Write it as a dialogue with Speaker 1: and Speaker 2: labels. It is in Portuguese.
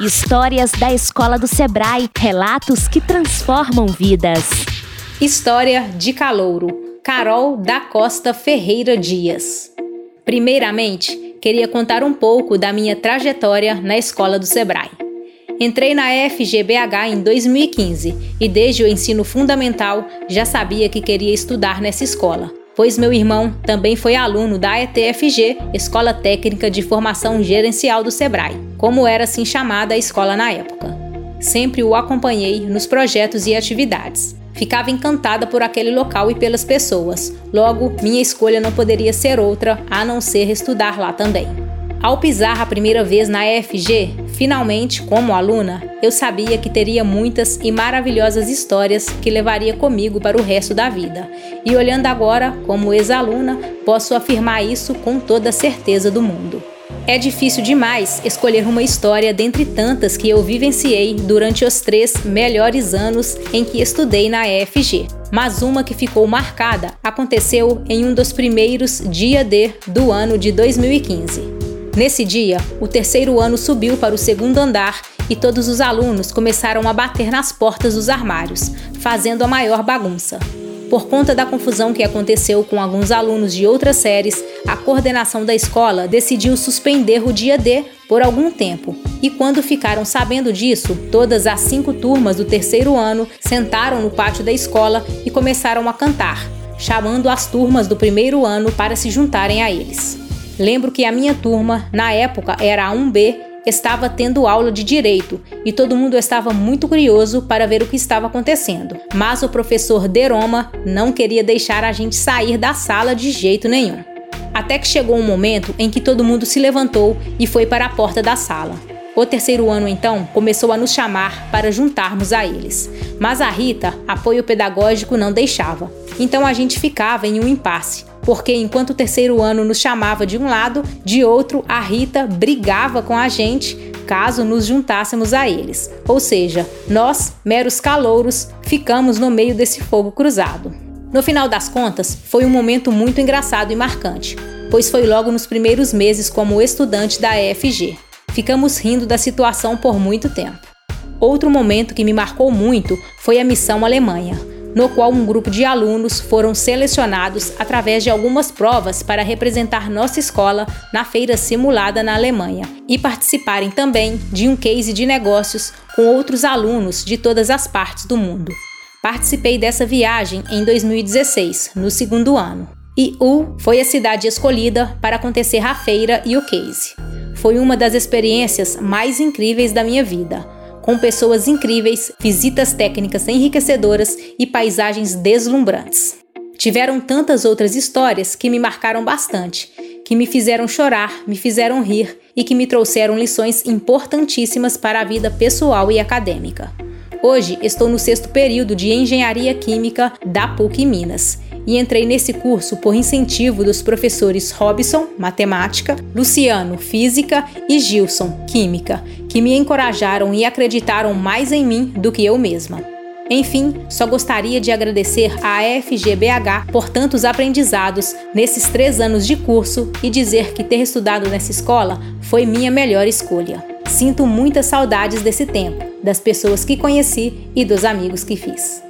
Speaker 1: Histórias da Escola do Sebrae, relatos que transformam vidas.
Speaker 2: História de Calouro, Carol da Costa Ferreira Dias. Primeiramente, queria contar um pouco da minha trajetória na Escola do Sebrae. Entrei na FGBH em 2015 e desde o ensino fundamental já sabia que queria estudar nessa escola, pois meu irmão também foi aluno da ETFG, Escola Técnica de Formação Gerencial do Sebrae, como era assim chamada a escola na época. Sempre o acompanhei nos projetos e atividades. Ficava encantada por aquele local e pelas pessoas, logo, minha escolha não poderia ser outra a não ser estudar lá também. Ao pisar a primeira vez na EFG, finalmente, como aluna, eu sabia que teria muitas e maravilhosas histórias que levaria comigo para o resto da vida. E olhando agora, como ex-aluna, posso afirmar isso com toda a certeza do mundo. É difícil demais escolher uma história dentre tantas que eu vivenciei durante os três melhores anos em que estudei na EFG. Mas uma que ficou marcada aconteceu em um dos primeiros dia D do ano de 2015. Nesse dia, o terceiro ano subiu para o segundo andar e todos os alunos começaram a bater nas portas dos armários, fazendo a maior bagunça. Por conta da confusão que aconteceu com alguns alunos de outras séries, a coordenação da escola decidiu suspender o dia D por algum tempo. E quando ficaram sabendo disso, todas as cinco turmas do terceiro ano sentaram no pátio da escola e começaram a cantar, chamando as turmas do primeiro ano para se juntarem a eles. Lembro que a minha turma, na época era a 1B, estava tendo aula de direito e todo mundo estava muito curioso para ver o que estava acontecendo. Mas o professor Deroma não queria deixar a gente sair da sala de jeito nenhum. Até que chegou um momento em que todo mundo se levantou e foi para a porta da sala. O terceiro ano, então, começou a nos chamar para juntarmos a eles. Mas a Rita, apoio pedagógico, não deixava. Então a gente ficava em um impasse porque enquanto o terceiro ano nos chamava de um lado, de outro a Rita brigava com a gente caso nos juntássemos a eles. Ou seja, nós, meros calouros, ficamos no meio desse fogo cruzado. No final das contas, foi um momento muito engraçado e marcante, pois foi logo nos primeiros meses como estudante da EFG. Ficamos rindo da situação por muito tempo. Outro momento que me marcou muito foi a missão Alemanha no qual um grupo de alunos foram selecionados através de algumas provas para representar nossa escola na feira simulada na Alemanha e participarem também de um case de negócios com outros alunos de todas as partes do mundo. Participei dessa viagem em 2016, no segundo ano, e U foi a cidade escolhida para acontecer a feira e o case. Foi uma das experiências mais incríveis da minha vida com pessoas incríveis, visitas técnicas enriquecedoras e paisagens deslumbrantes. Tiveram tantas outras histórias que me marcaram bastante, que me fizeram chorar, me fizeram rir e que me trouxeram lições importantíssimas para a vida pessoal e acadêmica. Hoje estou no sexto período de Engenharia Química da PUC Minas e entrei nesse curso por incentivo dos professores Robson, Matemática, Luciano, Física e Gilson, Química, que me encorajaram e acreditaram mais em mim do que eu mesma. Enfim, só gostaria de agradecer à FGBH por tantos aprendizados nesses três anos de curso e dizer que ter estudado nessa escola foi minha melhor escolha. Sinto muitas saudades desse tempo, das pessoas que conheci e dos amigos que fiz.